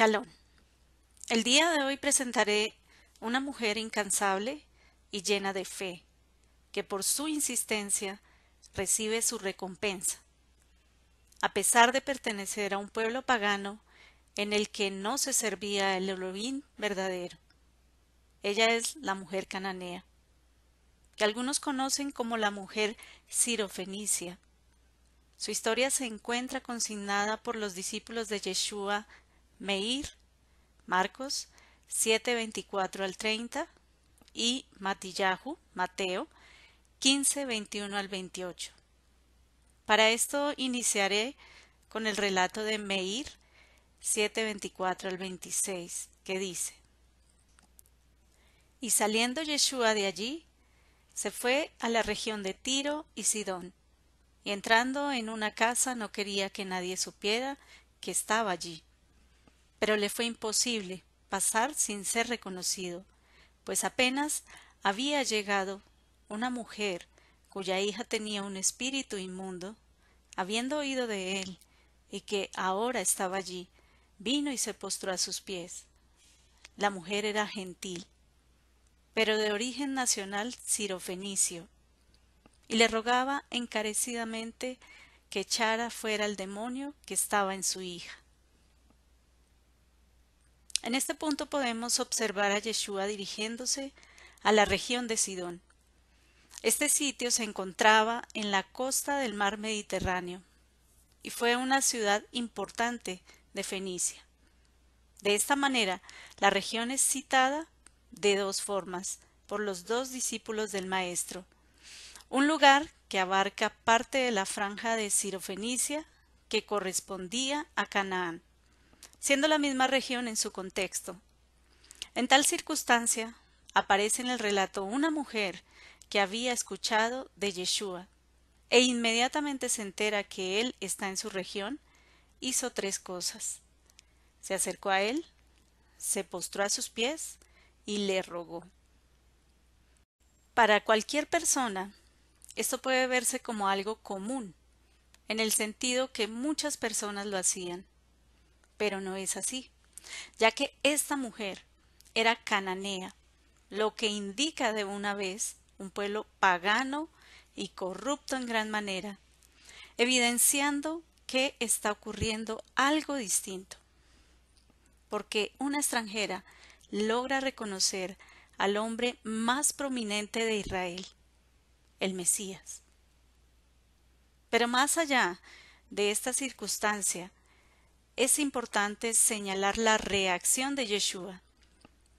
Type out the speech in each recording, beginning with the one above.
Shalom. El día de hoy presentaré una mujer incansable y llena de fe, que por su insistencia recibe su recompensa. A pesar de pertenecer a un pueblo pagano en el que no se servía el Elohim verdadero. Ella es la mujer cananea, que algunos conocen como la mujer sirofenicia. Su historia se encuentra consignada por los discípulos de Yeshua Meir, Marcos 7:24 al 30 y Matillahu, Mateo 15:21 al 28. Para esto iniciaré con el relato de Meir 7:24 al 26, que dice: Y saliendo Yeshua de allí, se fue a la región de Tiro y Sidón, y entrando en una casa no quería que nadie supiera que estaba allí pero le fue imposible pasar sin ser reconocido, pues apenas había llegado una mujer cuya hija tenía un espíritu inmundo, habiendo oído de él, y que ahora estaba allí, vino y se postró a sus pies. La mujer era gentil, pero de origen nacional cirofenicio, y le rogaba encarecidamente que echara fuera el demonio que estaba en su hija. En este punto podemos observar a Yeshua dirigiéndose a la región de Sidón. Este sitio se encontraba en la costa del mar Mediterráneo y fue una ciudad importante de Fenicia. De esta manera, la región es citada de dos formas por los dos discípulos del Maestro. Un lugar que abarca parte de la franja de Sirofenicia que correspondía a Canaán siendo la misma región en su contexto. En tal circunstancia, aparece en el relato una mujer que había escuchado de Yeshua, e inmediatamente se entera que él está en su región, hizo tres cosas. Se acercó a él, se postró a sus pies y le rogó. Para cualquier persona, esto puede verse como algo común, en el sentido que muchas personas lo hacían pero no es así, ya que esta mujer era cananea, lo que indica de una vez un pueblo pagano y corrupto en gran manera, evidenciando que está ocurriendo algo distinto, porque una extranjera logra reconocer al hombre más prominente de Israel, el Mesías. Pero más allá de esta circunstancia, es importante señalar la reacción de Yeshua.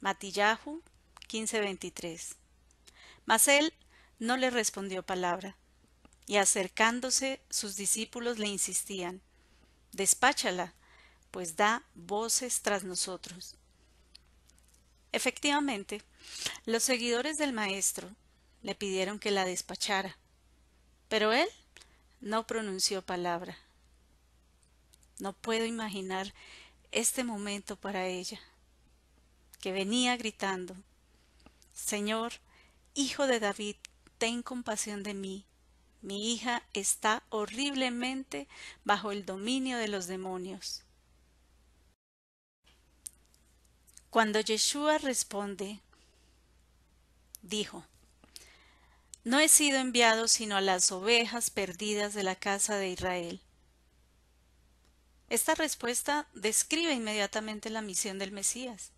Matillahu 15:23. Mas él no le respondió palabra, y acercándose sus discípulos le insistían, Despáchala, pues da voces tras nosotros. Efectivamente, los seguidores del Maestro le pidieron que la despachara, pero él no pronunció palabra. No puedo imaginar este momento para ella, que venía gritando, Señor, Hijo de David, ten compasión de mí. Mi hija está horriblemente bajo el dominio de los demonios. Cuando Yeshua responde, dijo, No he sido enviado sino a las ovejas perdidas de la casa de Israel. Esta respuesta describe inmediatamente la misión del Mesías,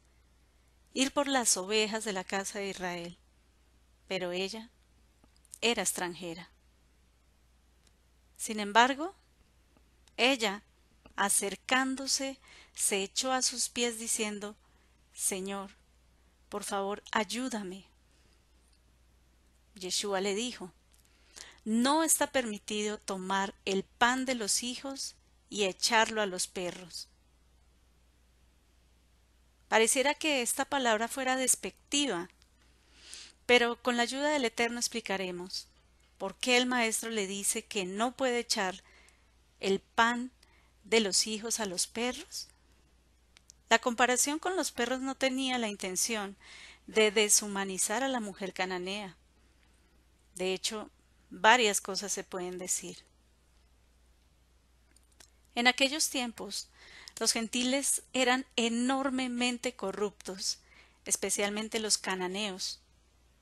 ir por las ovejas de la casa de Israel. Pero ella era extranjera. Sin embargo, ella, acercándose, se echó a sus pies diciendo, Señor, por favor, ayúdame. Yeshua le dijo, No está permitido tomar el pan de los hijos y echarlo a los perros. Pareciera que esta palabra fuera despectiva, pero con la ayuda del Eterno explicaremos por qué el maestro le dice que no puede echar el pan de los hijos a los perros. La comparación con los perros no tenía la intención de deshumanizar a la mujer cananea. De hecho, varias cosas se pueden decir. En aquellos tiempos, Los gentiles eran enormemente corruptos, especialmente los cananeos.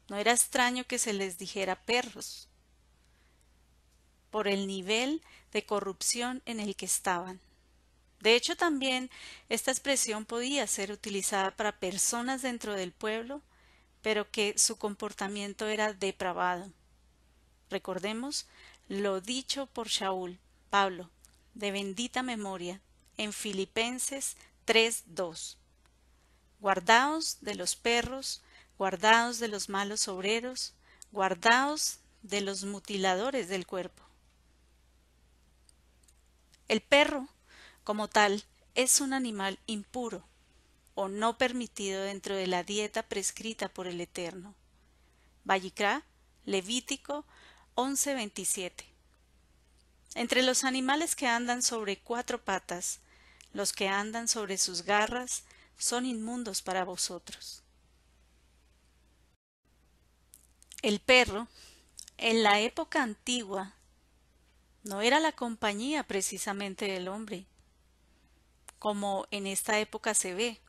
No era extraño que se les dijera perros por el nivel de corrupción en el que estaban. De hecho, también esta expresión podía ser utilizada para personas dentro del pueblo, pero que su comportamiento era depravado. Recordemos lo dicho por Shaul, Pablo, de bendita memoria, en Filipenses 3.2. Guardaos de los perros, guardaos de los malos obreros, guardaos de los mutiladores del cuerpo. El perro, como tal, es un animal impuro o no permitido dentro de la dieta prescrita por el Eterno. Vallicrá, Levítico 11:27. Entre los animales que andan sobre cuatro patas, los que andan sobre sus garras son inmundos para vosotros. El perro, en la época antigua, no era la compañía precisamente del hombre, como en esta época se ve,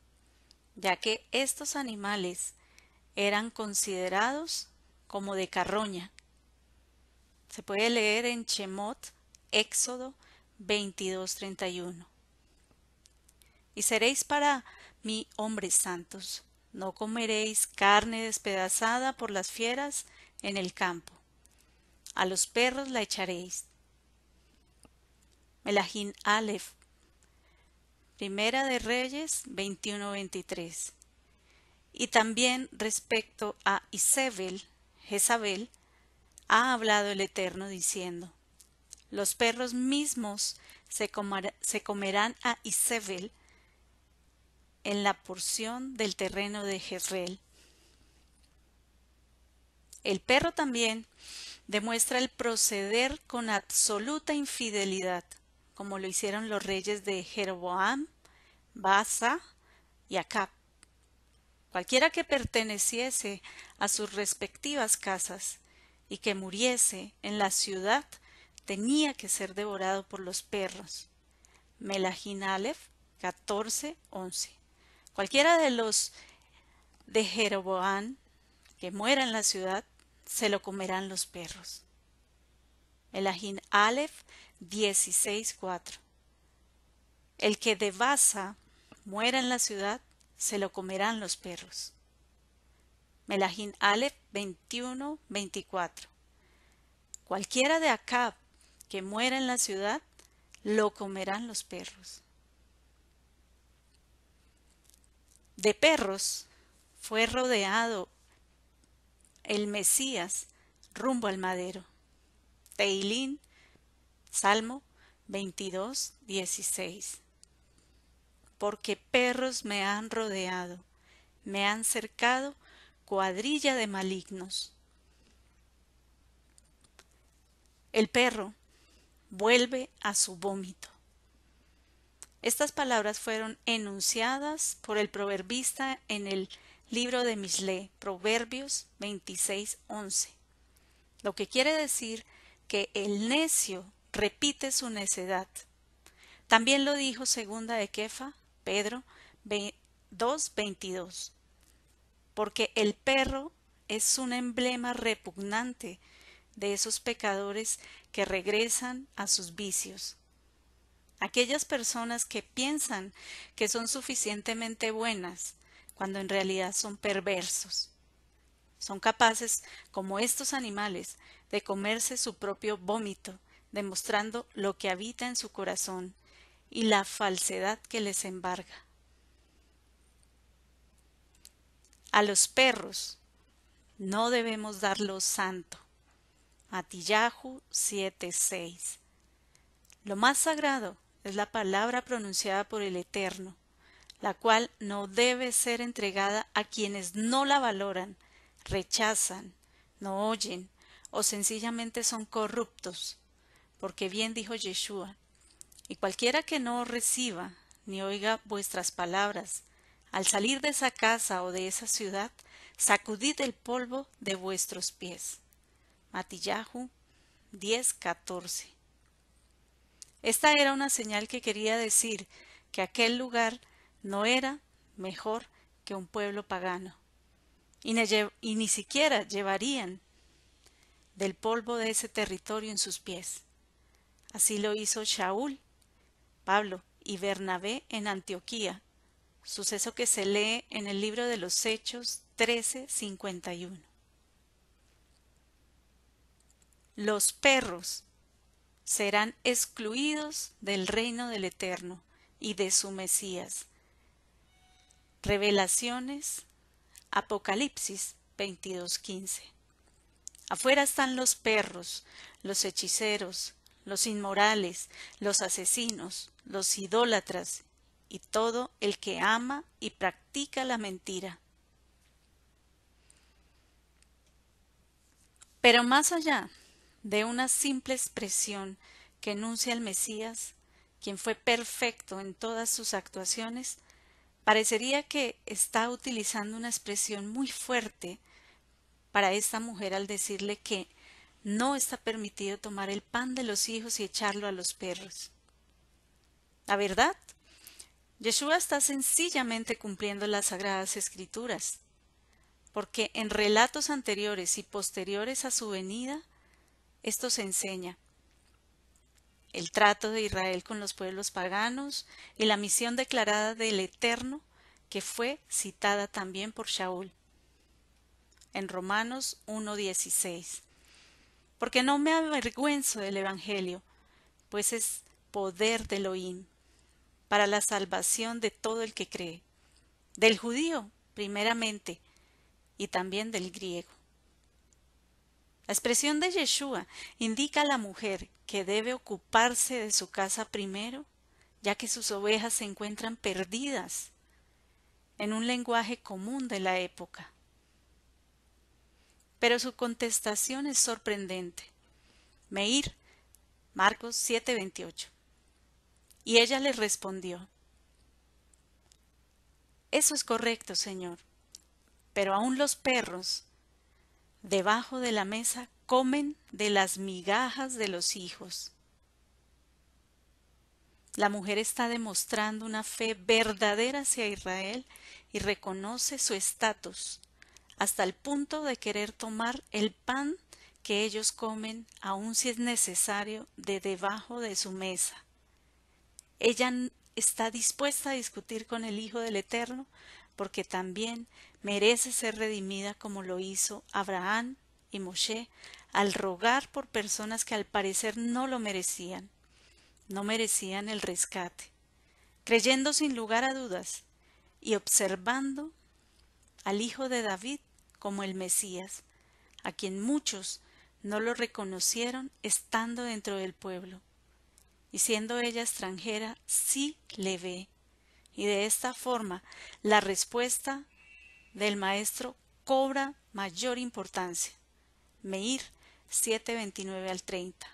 ya que estos animales eran considerados como de carroña. Se puede leer en Chemot, Éxodo 22:31. Y seréis para mí hombres santos, no comeréis carne despedazada por las fieras en el campo. A los perros la echaréis, Melahín Aleph. Primera de Reyes 21-23. Y también respecto a Isabel, Jezabel, ha hablado el Eterno diciendo, los perros mismos se, comerán a Isabel en la porción del terreno de Jezreel. El perro también demuestra el proceder con absoluta infidelidad como lo hicieron los reyes de Jeroboam, Basa y Acab. Cualquiera que perteneciese a sus respectivas casas y que muriese en la ciudad tenía que ser devorado por los perros. Melahín Aleph 14:11. Cualquiera de los de Jeroboam que muera en la ciudad se lo comerán los perros. Melahín Aleph 16.4. El que de Basa muera en la ciudad, se lo comerán los perros. Melahín Aleph 21.24. Cualquiera de Acab que muera en la ciudad, lo comerán los perros. De perros fue rodeado el Mesías rumbo al madero. Teilín Salmo 22, 16. Porque perros me han rodeado, me han cercado cuadrilla de malignos. El perro vuelve a su vómito. Estas palabras fueron enunciadas por el proverbista en el libro de Misle, Proverbios 26, 11. Lo que quiere decir que el necio repite su necedad. También lo dijo segunda de Kefa, Pedro 2.22, porque el perro es un emblema repugnante de esos pecadores que regresan a sus vicios. Aquellas personas que piensan que son suficientemente buenas cuando en realidad son perversos. Son capaces, como estos animales, de comerse su propio vómito demostrando lo que habita en su corazón y la falsedad que les embarga. A los perros no debemos darlo santo. Matillahu 7:6. Lo más sagrado es la palabra pronunciada por el Eterno, la cual no debe ser entregada a quienes no la valoran, rechazan, no oyen o sencillamente son corruptos porque bien dijo Yeshua, y cualquiera que no reciba ni oiga vuestras palabras, al salir de esa casa o de esa ciudad, sacudid el polvo de vuestros pies. Matillahu 10:14. Esta era una señal que quería decir que aquel lugar no era mejor que un pueblo pagano, y, ni siquiera llevarían del polvo de ese territorio en sus pies. Así lo hizo Shaul, Pablo y Bernabé en Antioquía, suceso que se lee en el libro de los Hechos 13:51. Los perros serán excluidos del reino del Eterno y de su Mesías. Revelaciones, Apocalipsis 22:15. Afuera están los perros, los hechiceros, los inmorales, los asesinos, los idólatras y todo el que ama y practica la mentira. Pero más allá de una simple expresión que enuncia el Mesías, quien fue perfecto en todas sus actuaciones, parecería que está utilizando una expresión muy fuerte para esta mujer al decirle que no está permitido tomar el pan de los hijos y echarlo a los perros. La verdad, Yeshua está sencillamente cumpliendo las sagradas escrituras, porque en relatos anteriores y posteriores a su venida, esto se enseña. El trato de Israel con los pueblos paganos y la misión declarada del Eterno, que fue citada también por Shaul en Romanos 1.16. Porque no me avergüenzo del Evangelio, pues es poder de Elohim, para la salvación de todo el que cree, del judío primeramente, y también del griego. La expresión de Yeshua indica a la mujer que debe ocuparse de su casa primero, ya que sus ovejas se encuentran perdidas, en un lenguaje común de la época. Pero su contestación es sorprendente. Meir, Marcos 7:28. Y ella le respondió, Eso es correcto, Señor, pero aún los perros debajo de la mesa comen de las migajas de los hijos. La mujer está demostrando una fe verdadera hacia Israel y reconoce su estatus hasta el punto de querer tomar el pan que ellos comen, aun si es necesario, de debajo de su mesa. Ella está dispuesta a discutir con el Hijo del Eterno, porque también merece ser redimida como lo hizo Abraham y Moshe al rogar por personas que al parecer no lo merecían, no merecían el rescate, creyendo sin lugar a dudas y observando al Hijo de David como el Mesías, a quien muchos no lo reconocieron estando dentro del pueblo. Y siendo ella extranjera, sí le ve. Y de esta forma la respuesta del maestro cobra mayor importancia. Meir 7:29 al 30.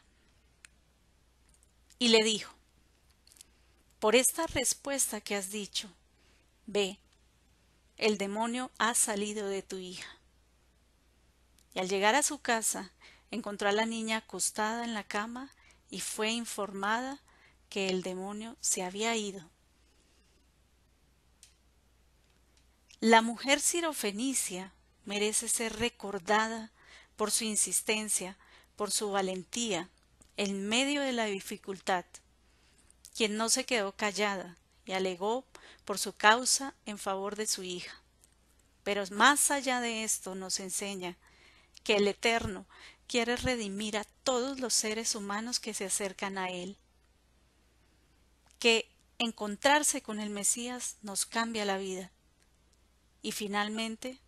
Y le dijo, por esta respuesta que has dicho, ve, el demonio ha salido de tu hija y al llegar a su casa encontró a la niña acostada en la cama y fue informada que el demonio se había ido. La mujer sirofenicia merece ser recordada por su insistencia, por su valentía, en medio de la dificultad, quien no se quedó callada y alegó por su causa en favor de su hija. Pero más allá de esto nos enseña que el Eterno quiere redimir a todos los seres humanos que se acercan a Él, que encontrarse con el Mesías nos cambia la vida y finalmente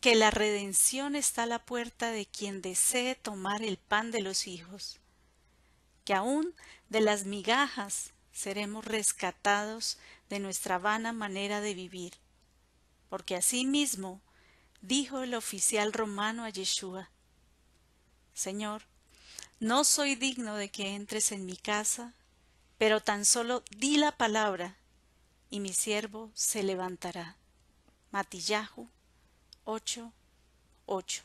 que la redención está a la puerta de quien desee tomar el pan de los hijos, que aún de las migajas seremos rescatados de nuestra vana manera de vivir, porque asimismo dijo el oficial romano a Yeshua, Señor, no soy digno de que entres en mi casa, pero tan solo di la palabra, y mi siervo se levantará. Matillahu 8, 8.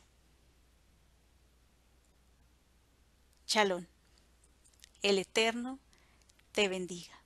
Chalón. El Eterno te bendiga.